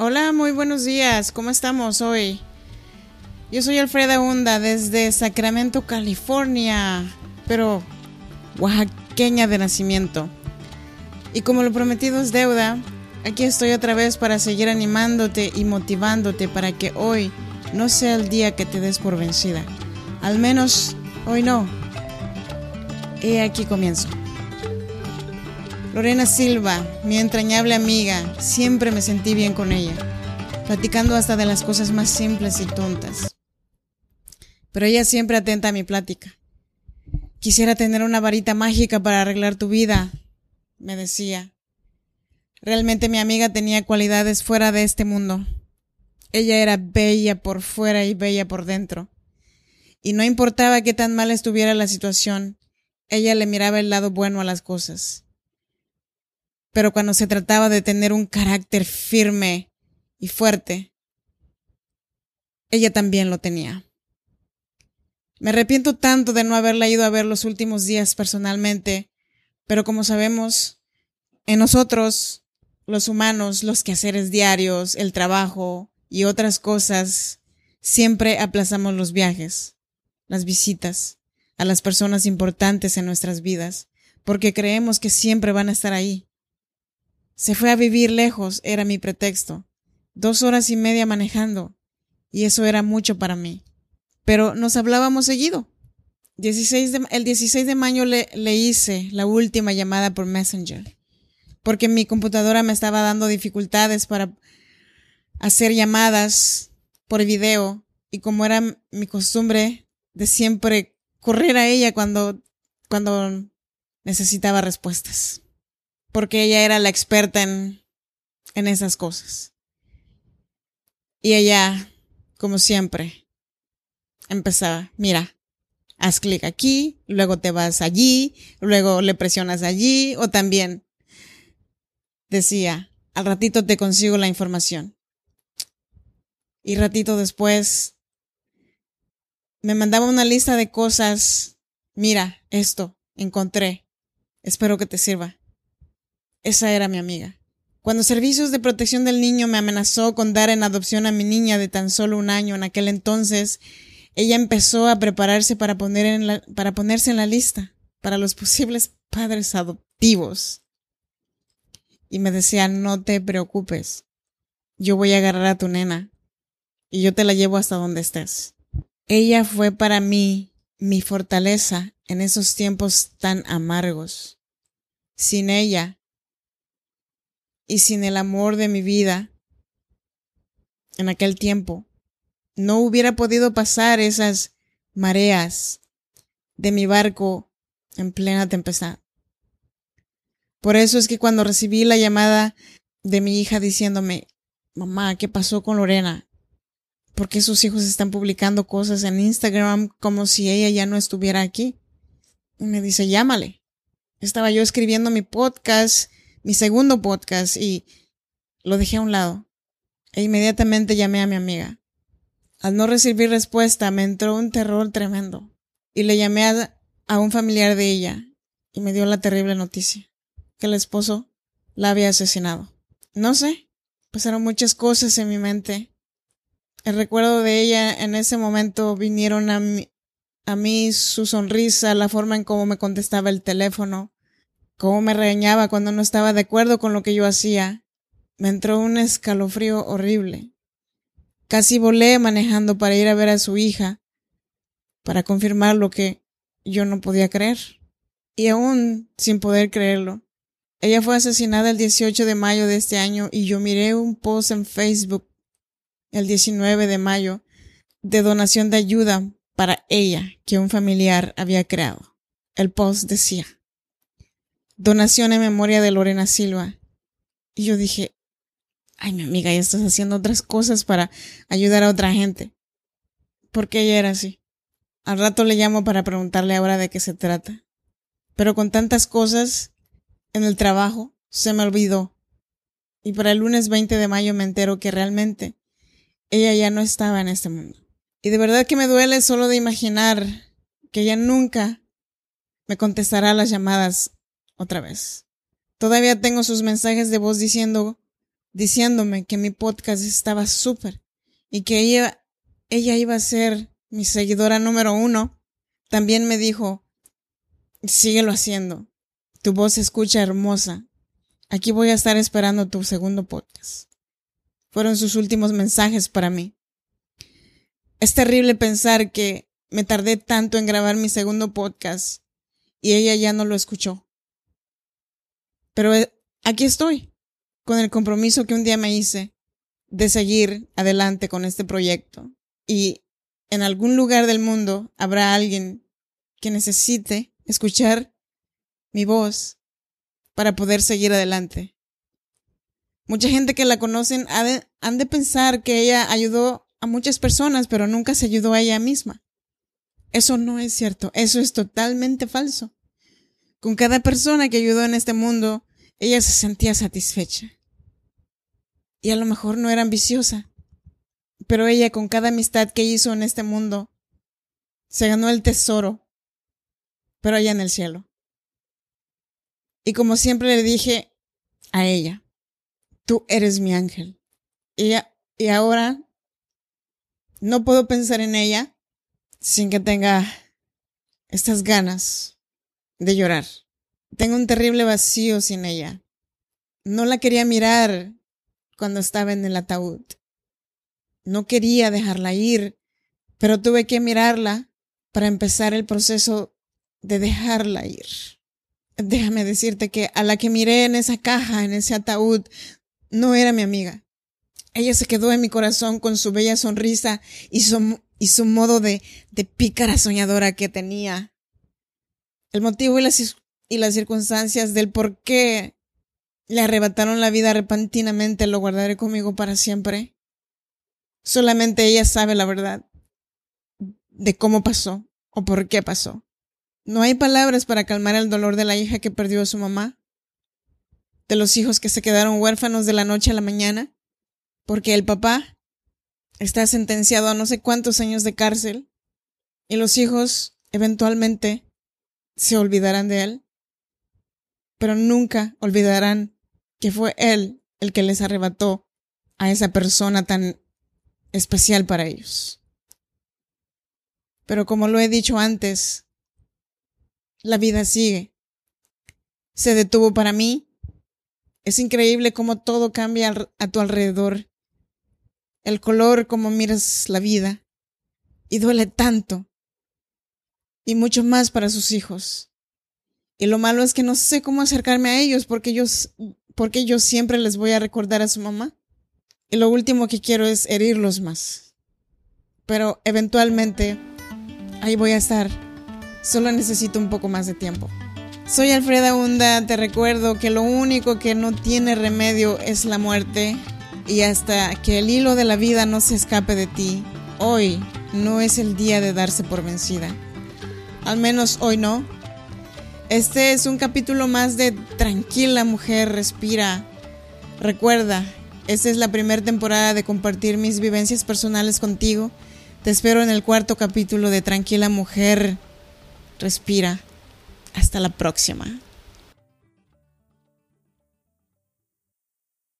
Hola, muy buenos días. ¿Cómo estamos hoy? Yo soy Alfreda Hunda desde Sacramento, California, pero oaxaqueña de nacimiento. Y como lo prometido es deuda, aquí estoy otra vez para seguir animándote y motivándote para que hoy no sea el día que te des por vencida. Al menos hoy no. Y aquí comienzo. Lorena Silva, mi entrañable amiga, siempre me sentí bien con ella, platicando hasta de las cosas más simples y tontas. Pero ella siempre atenta a mi plática. Quisiera tener una varita mágica para arreglar tu vida, me decía. Realmente mi amiga tenía cualidades fuera de este mundo. Ella era bella por fuera y bella por dentro. Y no importaba qué tan mal estuviera la situación, ella le miraba el lado bueno a las cosas. Pero cuando se trataba de tener un carácter firme y fuerte, ella también lo tenía. Me arrepiento tanto de no haberla ido a ver los últimos días personalmente, pero como sabemos, en nosotros, los humanos, los quehaceres diarios, el trabajo y otras cosas, siempre aplazamos los viajes, las visitas a las personas importantes en nuestras vidas, porque creemos que siempre van a estar ahí. Se fue a vivir lejos, era mi pretexto. Dos horas y media manejando, y eso era mucho para mí. Pero nos hablábamos seguido. el 16 de mayo le, le hice la última llamada por Messenger, porque mi computadora me estaba dando dificultades para hacer llamadas por video, y como era mi costumbre de siempre correr a ella cuando, cuando necesitaba respuestas porque ella era la experta en, en esas cosas. Y ella, como siempre, empezaba, mira, haz clic aquí, luego te vas allí, luego le presionas allí, o también decía, al ratito te consigo la información. Y ratito después me mandaba una lista de cosas, mira, esto, encontré, espero que te sirva. Esa era mi amiga. Cuando Servicios de Protección del Niño me amenazó con dar en adopción a mi niña de tan solo un año en aquel entonces, ella empezó a prepararse para, poner en la, para ponerse en la lista para los posibles padres adoptivos. Y me decía, no te preocupes, yo voy a agarrar a tu nena y yo te la llevo hasta donde estés. Ella fue para mí mi fortaleza en esos tiempos tan amargos. Sin ella, y sin el amor de mi vida en aquel tiempo, no hubiera podido pasar esas mareas de mi barco en plena tempestad. Por eso es que cuando recibí la llamada de mi hija diciéndome, mamá, ¿qué pasó con Lorena? ¿Por qué sus hijos están publicando cosas en Instagram como si ella ya no estuviera aquí? Y me dice, llámale. Estaba yo escribiendo mi podcast mi segundo podcast y lo dejé a un lado. E inmediatamente llamé a mi amiga. Al no recibir respuesta me entró un terror tremendo y le llamé a, un familiar de ella y me dio la terrible noticia que el esposo la había asesinado. No sé, pasaron muchas cosas en mi mente. El recuerdo de ella en ese momento vinieron a mí, a mí su sonrisa, la forma en cómo me contestaba el teléfono, cómo me regañaba cuando no estaba de acuerdo con lo que yo hacía. Me entró un escalofrío horrible. Casi volé manejando para ir a ver a su hija, para confirmar lo que yo no podía creer. Y aún sin poder creerlo, ella fue asesinada el 18 de mayo de este año y yo miré un post en Facebook el 19 de mayo de donación de ayuda para ella que un familiar había creado. El post decía, donación en memoria de Lorena Silva. Y yo dije, ay, mi amiga, ya estás haciendo otras cosas para ayudar a otra gente. Porque ella era así. Al rato le llamo para preguntarle ahora de qué se trata. Pero con tantas cosas en el trabajo, se me olvidó. Y para el lunes 20 de mayo me entero que realmente ella ya no estaba en este mundo. Y de verdad que me duele solo de imaginar que ella nunca me contestará las llamadas otra vez. Todavía tengo sus mensajes de voz diciendo diciéndome que mi podcast estaba súper y que ella, ella iba a ser mi seguidora número uno, también me dijo, síguelo haciendo. Tu voz se escucha hermosa. Aquí voy a estar esperando tu segundo podcast. Fueron sus últimos mensajes para mí. Es terrible pensar que me tardé tanto en grabar mi segundo podcast y ella ya no lo escuchó. Pero eh, aquí estoy, con el compromiso que un día me hice de seguir adelante con este proyecto. Y en algún lugar del mundo habrá alguien que necesite escuchar mi voz para poder seguir adelante. Mucha gente que la conocen han de pensar que ella ayudó a muchas personas, pero nunca se ayudó a ella misma. Eso no es cierto, eso es totalmente falso. Con cada persona que ayudó en este mundo, ella se sentía satisfecha. Y a lo mejor no era ambiciosa, pero ella con cada amistad que hizo en este mundo, se ganó el tesoro, pero allá en el cielo. Y como siempre le dije a ella, tú eres mi ángel. Y, y ahora no puedo pensar en ella sin que tenga estas ganas de llorar. Tengo un terrible vacío sin ella. No la quería mirar cuando estaba en el ataúd. No quería dejarla ir, pero tuve que mirarla para empezar el proceso de dejarla ir. Déjame decirte que a la que miré en esa caja, en ese ataúd, no era mi amiga. Ella se quedó en mi corazón con su bella sonrisa y su, y su modo de, de pícara soñadora que tenía. El motivo y las, y las circunstancias del por qué le arrebataron la vida repentinamente lo guardaré conmigo para siempre. Solamente ella sabe la verdad de cómo pasó o por qué pasó. No hay palabras para calmar el dolor de la hija que perdió a su mamá, de los hijos que se quedaron huérfanos de la noche a la mañana, porque el papá está sentenciado a no sé cuántos años de cárcel y los hijos eventualmente se olvidarán de él, pero nunca olvidarán que fue él el que les arrebató a esa persona tan especial para ellos. Pero como lo he dicho antes, la vida sigue. Se detuvo para mí. Es increíble cómo todo cambia a tu alrededor. El color, cómo miras la vida. Y duele tanto. Y mucho más para sus hijos. Y lo malo es que no sé cómo acercarme a ellos porque ellos, porque yo siempre les voy a recordar a su mamá. Y lo último que quiero es herirlos más. Pero eventualmente ahí voy a estar. Solo necesito un poco más de tiempo. Soy Alfreda Hunda, te recuerdo que lo único que no tiene remedio es la muerte y hasta que el hilo de la vida no se escape de ti, hoy no es el día de darse por vencida. Al menos hoy no. Este es un capítulo más de Tranquila mujer, respira. Recuerda, esta es la primera temporada de compartir mis vivencias personales contigo. Te espero en el cuarto capítulo de Tranquila Mujer. Respira. Hasta la próxima.